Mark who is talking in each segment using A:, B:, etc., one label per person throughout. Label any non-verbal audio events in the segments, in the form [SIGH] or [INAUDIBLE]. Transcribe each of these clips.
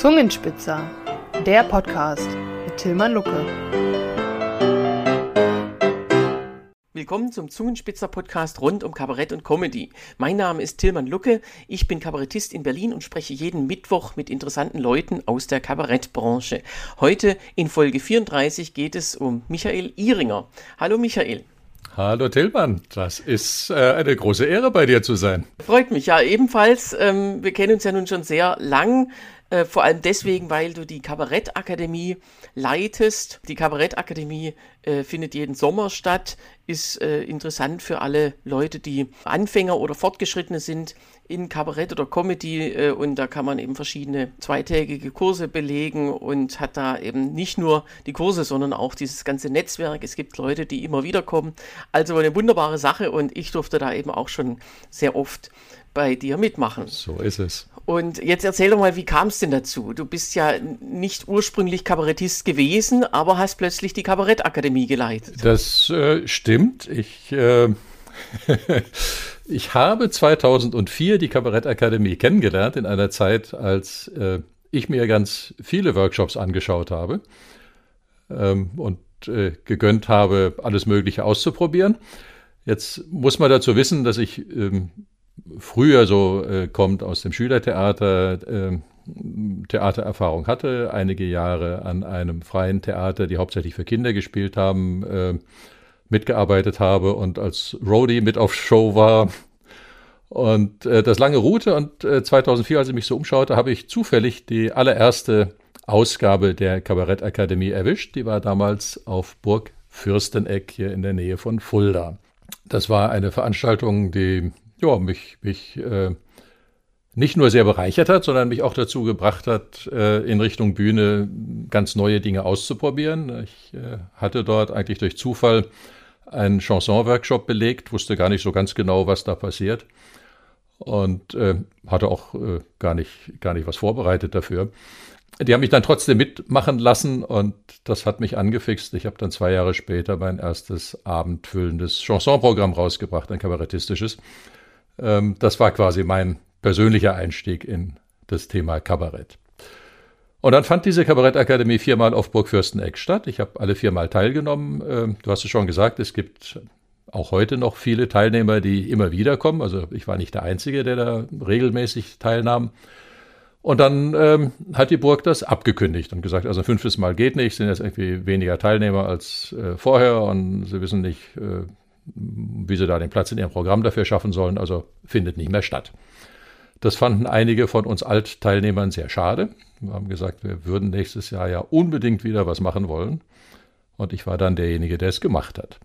A: Zungenspitzer, der Podcast mit Tilman Lucke.
B: Willkommen zum Zungenspitzer-Podcast rund um Kabarett und Comedy. Mein Name ist Tilman Lucke, ich bin Kabarettist in Berlin und spreche jeden Mittwoch mit interessanten Leuten aus der Kabarettbranche. Heute in Folge 34 geht es um Michael Ihringer. Hallo Michael.
C: Hallo Tillmann, das ist äh, eine große Ehre bei dir zu sein.
B: Freut mich ja ebenfalls. Ähm, wir kennen uns ja nun schon sehr lang. Äh, vor allem deswegen, weil du die Kabarettakademie leitest. Die Kabarettakademie äh, findet jeden Sommer statt, ist äh, interessant für alle Leute, die Anfänger oder Fortgeschrittene sind in Kabarett oder Comedy äh, und da kann man eben verschiedene zweitägige Kurse belegen und hat da eben nicht nur die Kurse, sondern auch dieses ganze Netzwerk. Es gibt Leute, die immer wieder kommen. Also eine wunderbare Sache und ich durfte da eben auch schon sehr oft bei dir mitmachen.
C: So ist es.
B: Und jetzt erzähl doch mal, wie kam es denn dazu? Du bist ja nicht ursprünglich Kabarettist gewesen, aber hast plötzlich die Kabarettakademie geleitet.
C: Das äh, stimmt. Ich, äh, [LAUGHS] ich habe 2004 die Kabarettakademie kennengelernt, in einer Zeit, als äh, ich mir ganz viele Workshops angeschaut habe ähm, und äh, gegönnt habe, alles Mögliche auszuprobieren. Jetzt muss man dazu wissen, dass ich ähm, früher so äh, kommt aus dem Schülertheater, äh, Theatererfahrung hatte, einige Jahre an einem freien Theater, die hauptsächlich für Kinder gespielt haben, äh, mitgearbeitet habe und als Roadie mit auf Show war. Und äh, das lange ruhte und äh, 2004, als ich mich so umschaute, habe ich zufällig die allererste Ausgabe der Kabarettakademie erwischt. Die war damals auf Burg Fürsteneck hier in der Nähe von Fulda. Das war eine Veranstaltung, die ja, mich, mich äh, nicht nur sehr bereichert hat, sondern mich auch dazu gebracht hat, äh, in Richtung Bühne ganz neue Dinge auszuprobieren. Ich äh, hatte dort eigentlich durch Zufall einen Chanson-Workshop belegt, wusste gar nicht so ganz genau, was da passiert und äh, hatte auch äh, gar, nicht, gar nicht was vorbereitet dafür. Die haben mich dann trotzdem mitmachen lassen und das hat mich angefixt. Ich habe dann zwei Jahre später mein erstes abendfüllendes Chansonprogramm rausgebracht, ein kabarettistisches. Ähm, das war quasi mein persönlicher Einstieg in das Thema Kabarett. Und dann fand diese Kabarettakademie viermal auf Burg Fürsteneck statt. Ich habe alle viermal teilgenommen. Ähm, du hast es schon gesagt, es gibt auch heute noch viele Teilnehmer, die immer wieder kommen. Also ich war nicht der Einzige, der da regelmäßig teilnahm. Und dann ähm, hat die Burg das abgekündigt und gesagt, also fünftes Mal geht nicht, sind jetzt irgendwie weniger Teilnehmer als äh, vorher und sie wissen nicht, äh, wie sie da den Platz in ihrem Programm dafür schaffen sollen, also findet nicht mehr statt. Das fanden einige von uns Altteilnehmern sehr schade. Wir haben gesagt, wir würden nächstes Jahr ja unbedingt wieder was machen wollen. Und ich war dann derjenige, der es gemacht hat.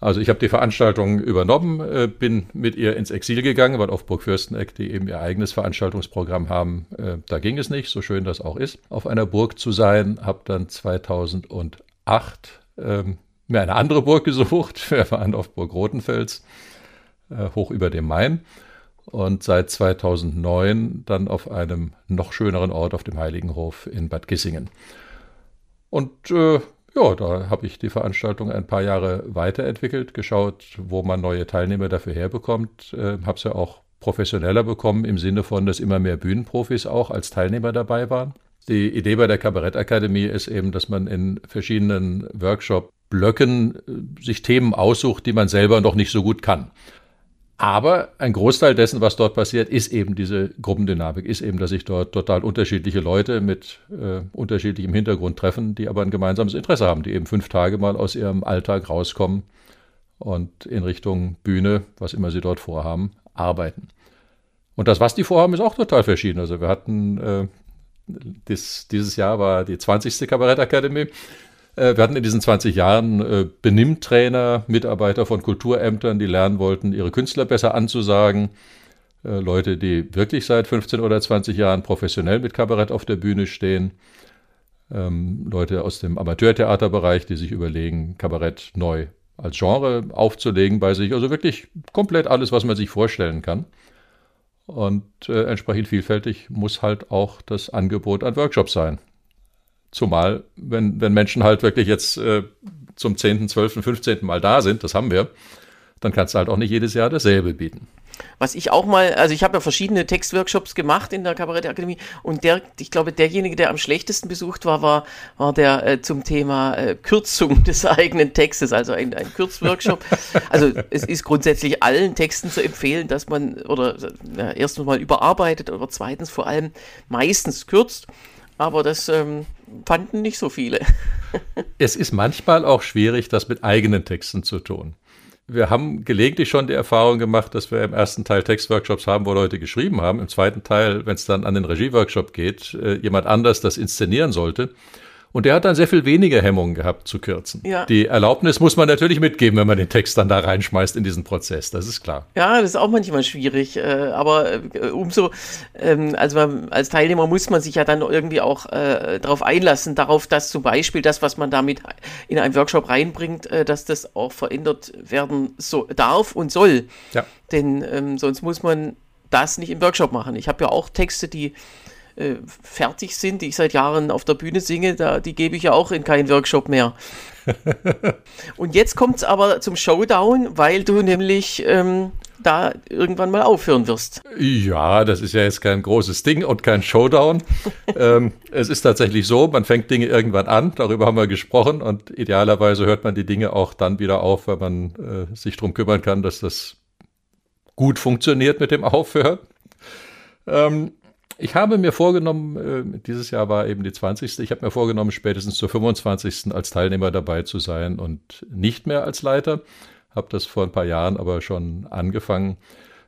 C: Also ich habe die Veranstaltung übernommen, äh, bin mit ihr ins Exil gegangen, weil auf Burg Fürsteneck, die eben ihr eigenes Veranstaltungsprogramm haben, äh, da ging es nicht, so schön das auch ist, auf einer Burg zu sein. Habe dann 2008 ähm, mir eine andere Burg gesucht. [LAUGHS] Wir waren auf Burg Rotenfels, äh, hoch über dem Main. Und seit 2009 dann auf einem noch schöneren Ort auf dem Heiligenhof in Bad Gissingen. Und äh, ja, da habe ich die Veranstaltung ein paar Jahre weiterentwickelt, geschaut, wo man neue Teilnehmer dafür herbekommt. Äh, habe es ja auch professioneller bekommen im Sinne von, dass immer mehr Bühnenprofis auch als Teilnehmer dabei waren. Die Idee bei der Kabarettakademie ist eben, dass man in verschiedenen Workshops Blöcken äh, sich Themen aussucht, die man selber noch nicht so gut kann. Aber ein Großteil dessen, was dort passiert, ist eben diese Gruppendynamik, ist eben, dass sich dort total unterschiedliche Leute mit äh, unterschiedlichem Hintergrund treffen, die aber ein gemeinsames Interesse haben, die eben fünf Tage mal aus ihrem Alltag rauskommen und in Richtung Bühne, was immer sie dort vorhaben, arbeiten. Und das, was die vorhaben, ist auch total verschieden. Also wir hatten, äh, dies, dieses Jahr war die 20. Kabarettakademie. Äh, wir hatten in diesen 20 Jahren äh, Benimmtrainer, Mitarbeiter von Kulturämtern, die lernen wollten, ihre Künstler besser anzusagen. Äh, Leute, die wirklich seit 15 oder 20 Jahren professionell mit Kabarett auf der Bühne stehen. Ähm, Leute aus dem Amateurtheaterbereich, die sich überlegen, Kabarett neu als Genre aufzulegen bei sich. Also wirklich komplett alles, was man sich vorstellen kann. Und entsprechend vielfältig muss halt auch das Angebot an Workshops sein. Zumal, wenn, wenn Menschen halt wirklich jetzt äh, zum 10., 12., 15. Mal da sind, das haben wir, dann kannst du halt auch nicht jedes Jahr dasselbe bieten.
B: Was ich auch mal, also ich habe ja verschiedene Textworkshops gemacht in der Kabarettakademie und der, ich glaube, derjenige, der am schlechtesten besucht war, war, war der äh, zum Thema äh, Kürzung [LAUGHS] des eigenen Textes, also ein, ein Kürzworkshop. [LAUGHS] also es ist grundsätzlich allen Texten zu empfehlen, dass man oder ja, erstens mal überarbeitet oder zweitens vor allem meistens kürzt. Aber das ähm, fanden nicht so viele. [LAUGHS]
C: es ist manchmal auch schwierig, das mit eigenen Texten zu tun wir haben gelegentlich schon die Erfahrung gemacht, dass wir im ersten Teil Textworkshops haben, wo Leute geschrieben haben. Im zweiten Teil, wenn es dann an den Regieworkshop geht, äh, jemand anders das inszenieren sollte. Und der hat dann sehr viel weniger Hemmungen gehabt zu kürzen. Ja. Die Erlaubnis muss man natürlich mitgeben, wenn man den Text dann da reinschmeißt in diesen Prozess, das ist klar.
B: Ja, das ist auch manchmal schwierig, äh, aber äh, umso, ähm, also als Teilnehmer muss man sich ja dann irgendwie auch äh, darauf einlassen, darauf, dass zum Beispiel das, was man damit in einen Workshop reinbringt, dass das auch verändert werden so, darf und soll. Ja. Denn ähm, sonst muss man das nicht im Workshop machen. Ich habe ja auch Texte, die äh, fertig sind, die ich seit Jahren auf der Bühne singe, da, die gebe ich ja auch in keinen Workshop mehr. [LAUGHS] Und jetzt kommt es aber zum Showdown, weil du nämlich ähm, da irgendwann mal aufhören wirst.
C: Ja, das ist ja jetzt kein großes Ding und kein Showdown. [LAUGHS] ähm, es ist tatsächlich so, man fängt Dinge irgendwann an, darüber haben wir gesprochen und idealerweise hört man die Dinge auch dann wieder auf, weil man äh, sich darum kümmern kann, dass das gut funktioniert mit dem Aufhören. Ähm, ich habe mir vorgenommen, äh, dieses Jahr war eben die 20. Ich habe mir vorgenommen, spätestens zur 25. als Teilnehmer dabei zu sein und nicht mehr als Leiter. Habe das vor ein paar Jahren aber schon angefangen.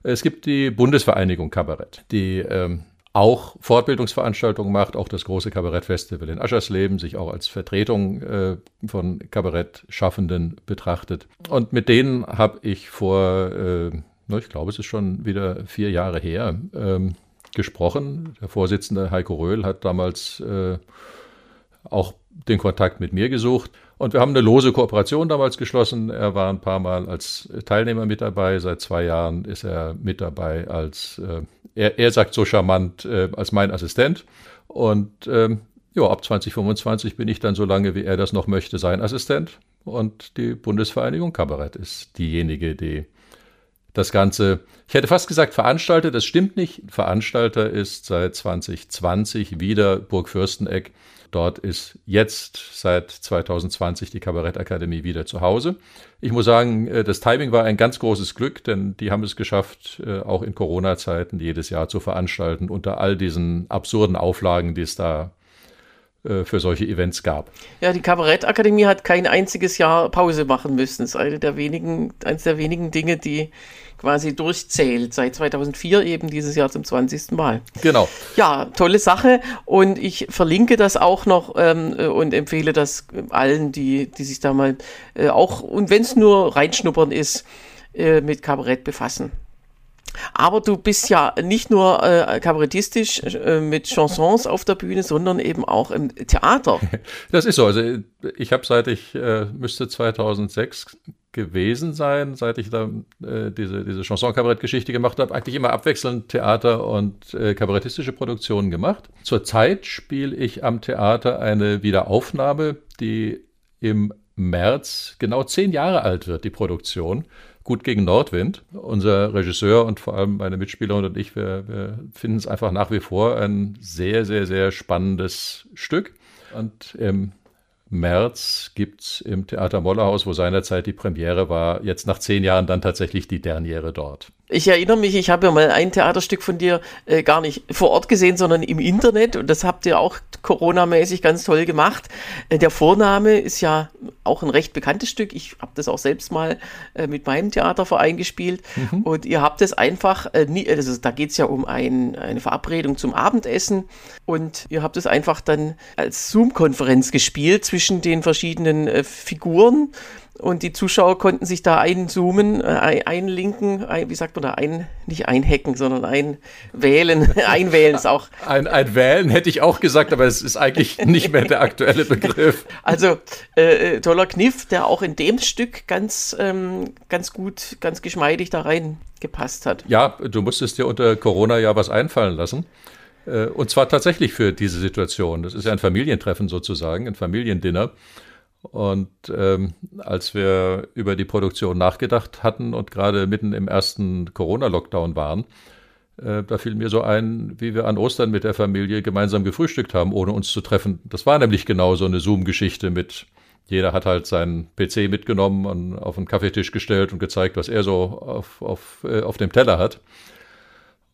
C: Es gibt die Bundesvereinigung Kabarett, die ähm, auch Fortbildungsveranstaltungen macht, auch das große Kabarettfestival in Aschersleben, sich auch als Vertretung äh, von Kabarettschaffenden betrachtet. Und mit denen habe ich vor, äh, ich glaube, es ist schon wieder vier Jahre her, ähm, gesprochen. Der Vorsitzende Heiko Röhl hat damals äh, auch den Kontakt mit mir gesucht. Und wir haben eine lose Kooperation damals geschlossen. Er war ein paar Mal als Teilnehmer mit dabei. Seit zwei Jahren ist er mit dabei als, äh, er, er sagt so charmant, äh, als mein Assistent. Und ähm, ja, ab 2025 bin ich dann so lange, wie er das noch möchte, sein Assistent. Und die Bundesvereinigung Kabarett ist diejenige, die das Ganze, ich hätte fast gesagt Veranstalter, das stimmt nicht. Veranstalter ist seit 2020 wieder Burg Fürsteneck. Dort ist jetzt seit 2020 die Kabarettakademie wieder zu Hause. Ich muss sagen, äh, das Timing war ein ganz großes Glück, denn die haben es geschafft, äh, auch in Corona-Zeiten jedes Jahr zu veranstalten, unter all diesen absurden Auflagen, die es da für solche Events gab.
B: Ja, die Kabarettakademie hat kein einziges Jahr Pause machen müssen. Das ist eine der wenigen, eines der wenigen Dinge, die quasi durchzählt. Seit 2004 eben dieses Jahr zum 20. Mal.
C: Genau.
B: Ja, tolle Sache. Und ich verlinke das auch noch ähm, äh, und empfehle das allen, die, die sich da mal äh, auch, und wenn es nur reinschnuppern ist, äh, mit Kabarett befassen. Aber du bist ja nicht nur äh, kabarettistisch äh, mit Chansons auf der Bühne, sondern eben auch im Theater. [LAUGHS]
C: Das ist so. Also ich habe seit ich äh, müsste 2006 gewesen sein, seit ich da äh, diese, diese Chanson-Kabarett-Geschichte gemacht habe, eigentlich immer abwechselnd Theater und äh, kabarettistische Produktionen gemacht. Zurzeit spiele ich am Theater eine Wiederaufnahme, die im März genau zehn Jahre alt wird, die Produktion. Gut gegen Nordwind. Unser Regisseur und vor allem meine Mitspielerin und ich, wir, wir finden es einfach nach wie vor ein sehr, sehr, sehr spannendes Stück. Und im März gibt es im Theater Mollerhaus, wo seinerzeit die Premiere war, jetzt nach zehn Jahren dann tatsächlich die Derniere dort.
B: Ich erinnere mich, ich habe ja mal ein Theaterstück von dir äh, gar nicht vor Ort gesehen, sondern im Internet und das habt ihr auch Corona-mäßig ganz toll gemacht. Äh, der Vorname ist ja auch ein recht bekanntes Stück. Ich habe das auch selbst mal äh, mit meinem Theaterverein gespielt mhm. und ihr habt es einfach, äh, nie, also da geht es ja um ein, eine Verabredung zum Abendessen und ihr habt es einfach dann als Zoom-Konferenz gespielt zwischen den verschiedenen äh, Figuren und die Zuschauer konnten sich da einzoomen, äh, einlinken, ein, wie sagt man da, ein, nicht einhacken, sondern einwählen. [LAUGHS] einwählen ist auch.
C: Ein, ein Wählen hätte ich auch gesagt, aber es ist eigentlich [LAUGHS] nicht mehr der aktuelle Begriff.
B: Also äh, äh, toller Kniff, der auch in dem Stück ganz, ähm, ganz gut, ganz geschmeidig da reingepasst hat.
C: Ja, du musstest dir unter Corona ja was einfallen lassen. Äh, und zwar tatsächlich für diese Situation. Das ist ja ein Familientreffen sozusagen, ein Familiendinner. Und ähm, als wir über die Produktion nachgedacht hatten und gerade mitten im ersten Corona-Lockdown waren, äh, da fiel mir so ein, wie wir an Ostern mit der Familie gemeinsam gefrühstückt haben, ohne uns zu treffen. Das war nämlich genau so eine Zoom-Geschichte mit, jeder hat halt seinen PC mitgenommen und auf den Kaffeetisch gestellt und gezeigt, was er so auf, auf, äh, auf dem Teller hat.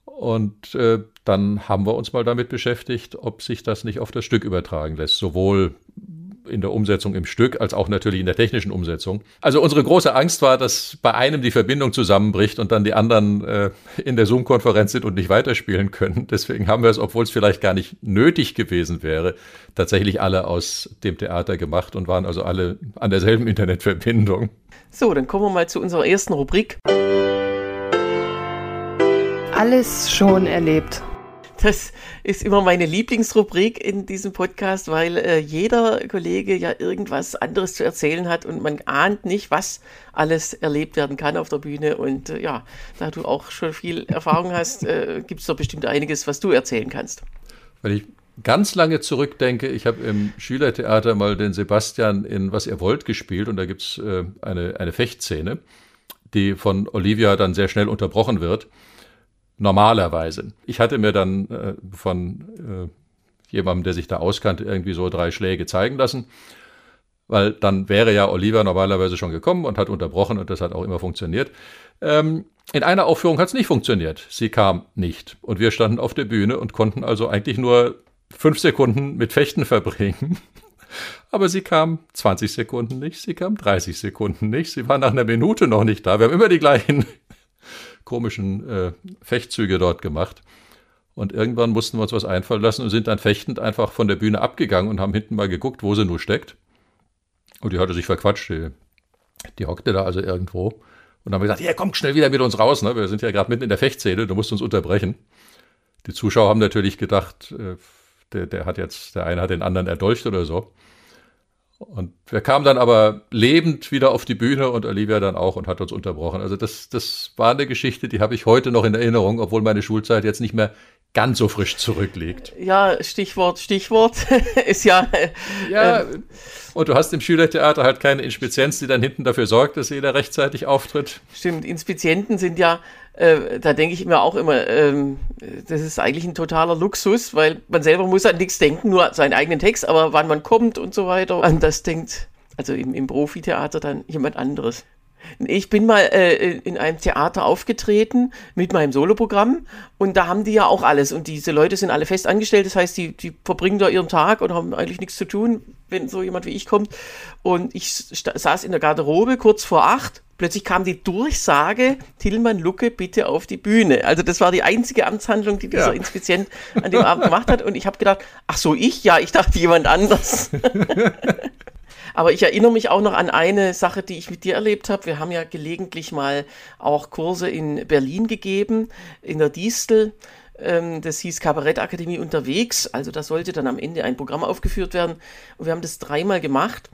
C: Und äh, dann haben wir uns mal damit beschäftigt, ob sich das nicht auf das Stück übertragen lässt. Sowohl in der Umsetzung im Stück als auch natürlich in der technischen Umsetzung. Also unsere große Angst war, dass bei einem die Verbindung zusammenbricht und dann die anderen äh, in der Zoom-Konferenz sind und nicht weiterspielen können. [LAUGHS] Deswegen haben wir es, obwohl es vielleicht gar nicht nötig gewesen wäre, tatsächlich alle aus dem Theater gemacht und waren also alle an derselben Internetverbindung.
B: So, dann kommen wir mal zu unserer ersten Rubrik.
A: Alles schon erlebt.
B: Das ist immer meine Lieblingsrubrik in diesem Podcast, weil äh, jeder Kollege ja irgendwas anderes zu erzählen hat und man ahnt nicht, was alles erlebt werden kann auf der Bühne. Und äh, ja, da du auch schon viel Erfahrung hast, äh, gibt es doch bestimmt einiges, was du erzählen kannst.
C: Weil ich ganz lange zurückdenke, ich habe im Schülertheater mal den Sebastian in Was ihr wollt gespielt und da gibt es äh, eine, eine Fechtszene, die von Olivia dann sehr schnell unterbrochen wird normalerweise. Ich hatte mir dann äh, von äh, jemandem, der sich da auskannte, irgendwie so drei Schläge zeigen lassen, weil dann wäre ja Oliver normalerweise schon gekommen und hat unterbrochen und das hat auch immer funktioniert. Ähm, in einer Aufführung hat es nicht funktioniert. Sie kam nicht und wir standen auf der Bühne und konnten also eigentlich nur fünf Sekunden mit Fechten verbringen. [LAUGHS] Aber sie kam 20 Sekunden nicht, sie kam 30 Sekunden nicht, sie war nach einer Minute noch nicht da. Wir haben immer die gleichen komischen äh, Fechtzüge dort gemacht. Und irgendwann mussten wir uns was einfallen lassen und sind dann fechtend einfach von der Bühne abgegangen und haben hinten mal geguckt, wo sie nur steckt. Und die hatte sich verquatscht. Die, die hockte da also irgendwo. Und haben gesagt, ja, komm schnell wieder mit uns raus. Ne? Wir sind ja gerade mitten in der Fechtszene, du musst uns unterbrechen. Die Zuschauer haben natürlich gedacht, äh, der, der hat jetzt, der eine hat den anderen erdolcht oder so. Und wir kamen dann aber lebend wieder auf die Bühne und Olivia dann auch und hat uns unterbrochen. Also das, das war eine Geschichte, die habe ich heute noch in Erinnerung, obwohl meine Schulzeit jetzt nicht mehr ganz so frisch zurückliegt.
B: Ja, Stichwort, Stichwort [LAUGHS] ist ja.
C: ja, ähm, und du hast im Schülertheater halt keine Inspizienz, die dann hinten dafür sorgt, dass jeder rechtzeitig auftritt.
B: Stimmt, Inspizienten sind ja, äh, da denke ich mir auch immer, ähm, das ist eigentlich ein totaler Luxus, weil man selber muss an nichts denken, nur seinen eigenen Text, aber wann man kommt und so weiter, an das denkt, also im, im Profitheater dann jemand anderes. Ich bin mal äh, in einem Theater aufgetreten mit meinem Soloprogramm und da haben die ja auch alles und diese Leute sind alle fest angestellt, das heißt, die, die verbringen da ihren Tag und haben eigentlich nichts zu tun, wenn so jemand wie ich kommt. Und ich saß in der Garderobe kurz vor acht, plötzlich kam die Durchsage, Tillmann Lucke bitte auf die Bühne. Also das war die einzige Amtshandlung, die dieser ja. Inspizient an dem Abend gemacht hat und ich habe gedacht, ach so ich? Ja, ich dachte jemand anders. [LAUGHS] Aber ich erinnere mich auch noch an eine Sache, die ich mit dir erlebt habe. Wir haben ja gelegentlich mal auch Kurse in Berlin gegeben, in der Distel. Ähm, das hieß Kabarettakademie unterwegs. Also da sollte dann am Ende ein Programm aufgeführt werden. Und wir haben das dreimal gemacht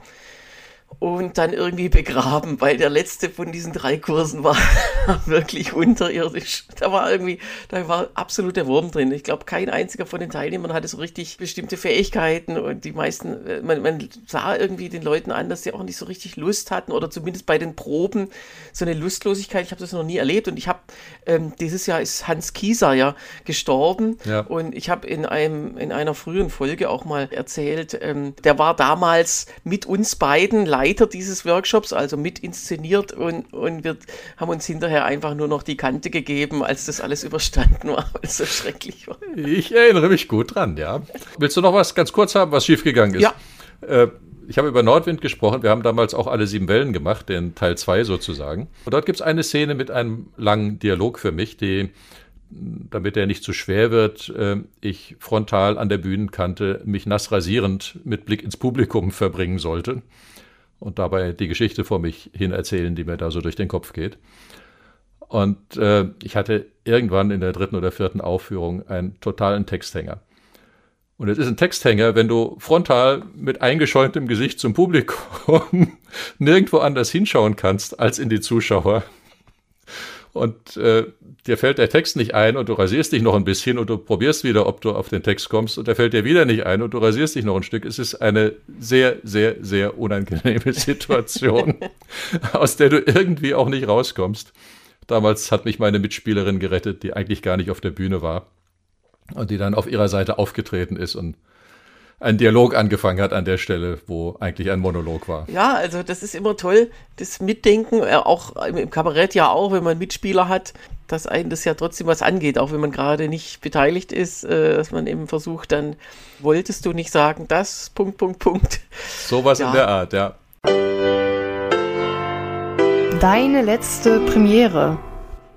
B: und dann irgendwie begraben, weil der letzte von diesen drei Kursen war [LAUGHS] wirklich unterirdisch. Da war irgendwie, da war absolut der Wurm drin. Ich glaube, kein einziger von den Teilnehmern hatte so richtig bestimmte Fähigkeiten und die meisten, äh, man, man sah irgendwie den Leuten an, dass sie auch nicht so richtig Lust hatten oder zumindest bei den Proben so eine Lustlosigkeit. Ich habe das noch nie erlebt und ich habe, ähm, dieses Jahr ist Hans Kieser ja gestorben ja. und ich habe in einem, in einer frühen Folge auch mal erzählt, ähm, der war damals mit uns beiden live Leiter dieses Workshops, also mit inszeniert und, und wir haben uns hinterher einfach nur noch die Kante gegeben, als das alles überstanden war, weil es so schrecklich war.
C: Ich erinnere mich gut dran, ja. Willst du noch was ganz kurz haben, was schiefgegangen ist?
B: Ja.
C: Äh, ich habe über Nordwind gesprochen. Wir haben damals auch alle sieben Wellen gemacht, den Teil 2 sozusagen. Und dort gibt es eine Szene mit einem langen Dialog für mich, die, damit er nicht zu schwer wird, äh, ich frontal an der Bühnenkante mich nass rasierend mit Blick ins Publikum verbringen sollte und dabei die Geschichte vor mich hin erzählen, die mir da so durch den Kopf geht. Und äh, ich hatte irgendwann in der dritten oder vierten Aufführung einen totalen Texthänger. Und es ist ein Texthänger, wenn du frontal mit eingeschäumtem Gesicht zum Publikum [LAUGHS] nirgendwo anders hinschauen kannst als in die Zuschauer. und äh, dir fällt der Text nicht ein und du rasierst dich noch ein bisschen und du probierst wieder, ob du auf den Text kommst und der fällt dir wieder nicht ein und du rasierst dich noch ein Stück. Es ist eine sehr, sehr, sehr unangenehme [LAUGHS] Situation, [LAUGHS] aus der du irgendwie auch nicht rauskommst. Damals hat mich meine Mitspielerin gerettet, die eigentlich gar nicht auf der Bühne war und die dann auf ihrer Seite aufgetreten ist und ein Dialog angefangen hat an der Stelle, wo eigentlich ein Monolog war.
B: Ja, also das ist immer toll, das Mitdenken, äh, auch im Kabarett ja auch, wenn man Mitspieler hat, dass einen das ja trotzdem was angeht, auch wenn man gerade nicht beteiligt ist, äh, dass man eben versucht, dann wolltest du nicht sagen, das, Punkt, Punkt, Punkt.
C: Sowas ja. in der Art, ja.
A: Deine letzte Premiere.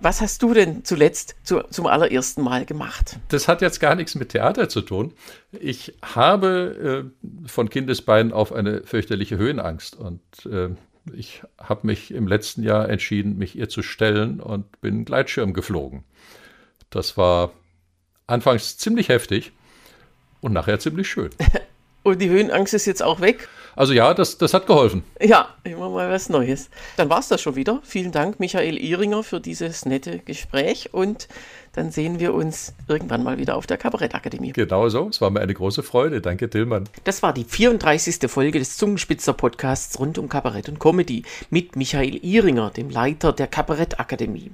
B: Was hast du denn zuletzt zu, zum allerersten Mal gemacht?
C: Das hat jetzt gar nichts mit Theater zu tun. Ich habe äh, von Kindesbeinen auf eine fürchterliche Höhenangst und äh, ich habe mich im letzten Jahr entschieden, mich ihr zu stellen und bin Gleitschirm geflogen. Das war anfangs ziemlich heftig und nachher ziemlich schön. [LAUGHS]
B: und die Höhenangst ist jetzt auch weg?
C: Also ja, das, das hat geholfen.
B: Ja, immer mal was Neues. Dann war es das schon wieder. Vielen Dank, Michael Ehringer, für dieses nette Gespräch und dann sehen wir uns irgendwann mal wieder auf der Kabarettakademie.
C: Genau so, es war mir eine große Freude. Danke, Tillmann.
B: Das war die 34. Folge des Zungenspitzer-Podcasts rund um Kabarett und Comedy mit Michael Ihringer, dem Leiter der Kabarettakademie.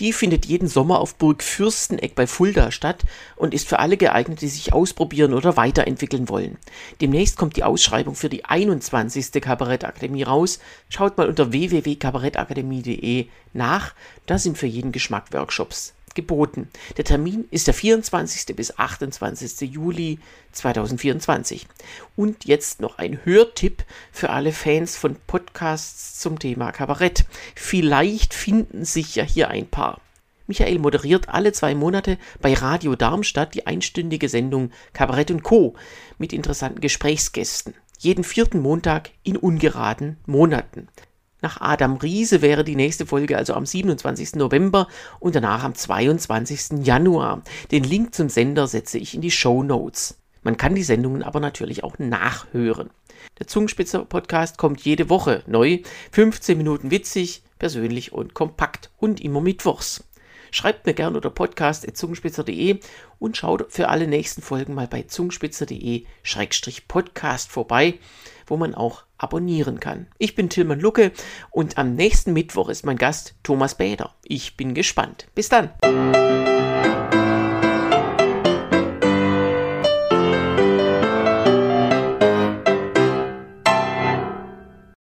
B: Die findet jeden Sommer auf Burg Fürsteneck bei Fulda statt und ist für alle geeignet, die sich ausprobieren oder weiterentwickeln wollen. Demnächst kommt die Ausschreibung für die 21. Kabarettakademie raus. Schaut mal unter www.kabarettakademie.de nach. Da sind für jeden Geschmack Workshops geboten. Der Termin ist der 24. bis 28. Juli 2024. Und jetzt noch ein Hörtipp für alle Fans von Podcasts zum Thema Kabarett. Vielleicht finden sich ja hier ein paar. Michael moderiert alle zwei Monate bei Radio Darmstadt die einstündige Sendung Kabarett und Co. mit interessanten Gesprächsgästen. Jeden vierten Montag in ungeraden Monaten. Nach Adam Riese wäre die nächste Folge also am 27. November und danach am 22. Januar. Den Link zum Sender setze ich in die Show Notes. Man kann die Sendungen aber natürlich auch nachhören. Der Zungenspitzer Podcast kommt jede Woche neu. 15 Minuten witzig, persönlich und kompakt und immer mittwochs. Schreibt mir gerne unter podcast.zungenspitzer.de und schaut für alle nächsten Folgen mal bei zungenspitzer.de-podcast vorbei, wo man auch abonnieren kann. Ich bin Tilman Lucke und am nächsten Mittwoch ist mein Gast Thomas Bäder. Ich bin gespannt. Bis dann.